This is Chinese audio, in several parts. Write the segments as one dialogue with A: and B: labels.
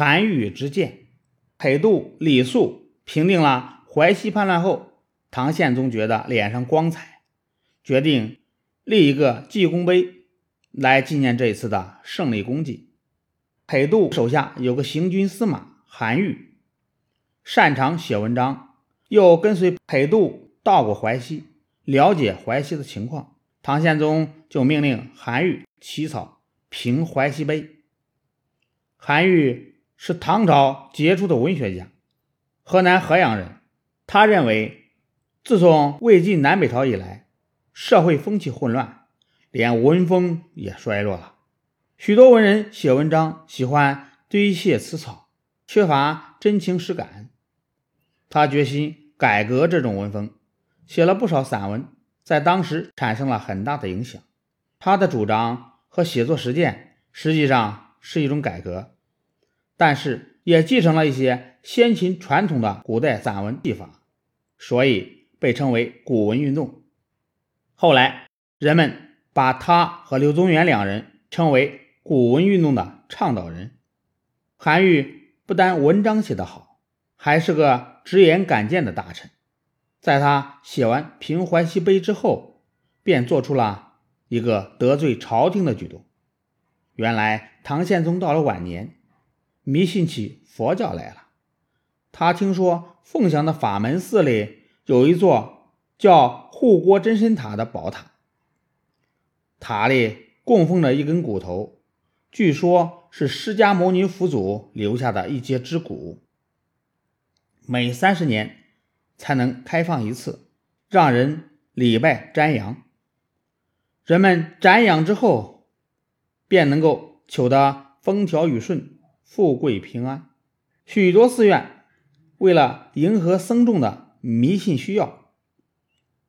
A: 韩愈之见。裴度、李肃平定了淮西叛乱后，唐宪宗觉得脸上光彩，决定立一个记功碑来纪念这一次的胜利功绩。裴度手下有个行军司马韩愈，擅长写文章，又跟随裴度到过淮西，了解淮西的情况。唐宪宗就命令韩愈起草平淮西碑。韩愈是唐朝杰出的文学家，河南河阳人。他认为，自从魏晋南北朝以来，社会风气混乱，连文风也衰落了。许多文人写文章喜欢堆砌词草，缺乏真情实感。他决心改革这种文风，写了不少散文。在当时产生了很大的影响。他的主张和写作实践实际上是一种改革，但是也继承了一些先秦传统的古代散文技法，所以被称为古文运动。后来人们把他和柳宗元两人称为古文运动的倡导人。韩愈不但文章写得好，还是个直言敢谏的大臣。在他写完《平淮西碑》之后，便做出了一个得罪朝廷的举动。原来唐宪宗到了晚年，迷信起佛教来了。他听说凤翔的法门寺里有一座叫护国真身塔的宝塔，塔里供奉着一根骨头，据说是释迦牟尼佛祖留下的一截之骨，每三十年。才能开放一次，让人礼拜瞻仰。人们瞻仰之后，便能够求得风调雨顺、富贵平安。许多寺院为了迎合僧众的迷信需要，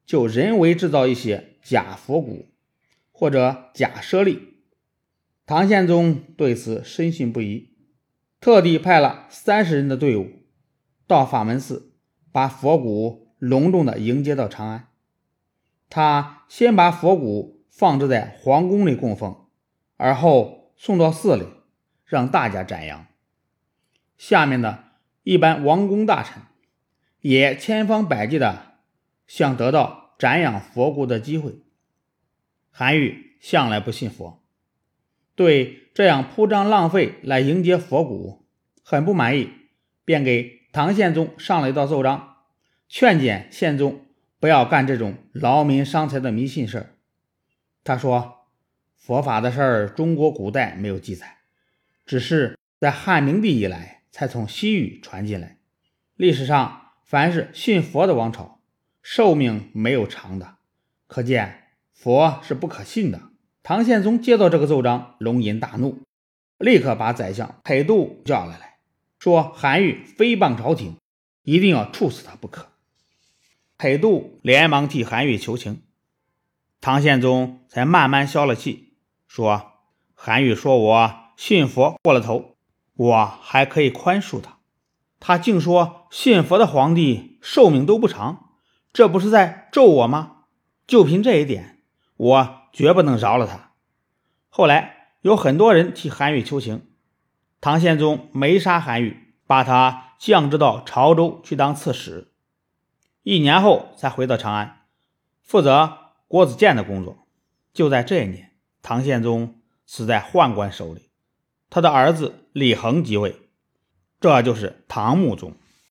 A: 就人为制造一些假佛骨或者假舍利。唐宪宗对此深信不疑，特地派了三十人的队伍到法门寺。把佛骨隆重地迎接到长安。他先把佛骨放置在皇宫里供奉，而后送到寺里让大家瞻仰。下面的一般王公大臣也千方百计的想得到瞻仰佛骨的机会。韩愈向来不信佛，对这样铺张浪费来迎接佛骨很不满意，便给。唐宪宗上了一道奏章，劝谏宪宗不要干这种劳民伤财的迷信事儿。他说：“佛法的事儿，中国古代没有记载，只是在汉明帝以来才从西域传进来。历史上，凡是信佛的王朝，寿命没有长的，可见佛是不可信的。”唐宪宗接到这个奏章，龙吟大怒，立刻把宰相裴度叫了来。说韩愈诽谤朝廷，一定要处死他不可。裴度连忙替韩愈求情，唐宪宗才慢慢消了气，说：“韩愈说我信佛过了头，我还可以宽恕他。他竟说信佛的皇帝寿命都不长，这不是在咒我吗？就凭这一点，我绝不能饶了他。”后来有很多人替韩愈求情。唐宪宗没杀韩愈，把他降职到潮州去当刺史，一年后才回到长安，负责国子监的工作。就在这一年，唐宪宗死在宦官手里，他的儿子李恒即位，这就是唐穆宗。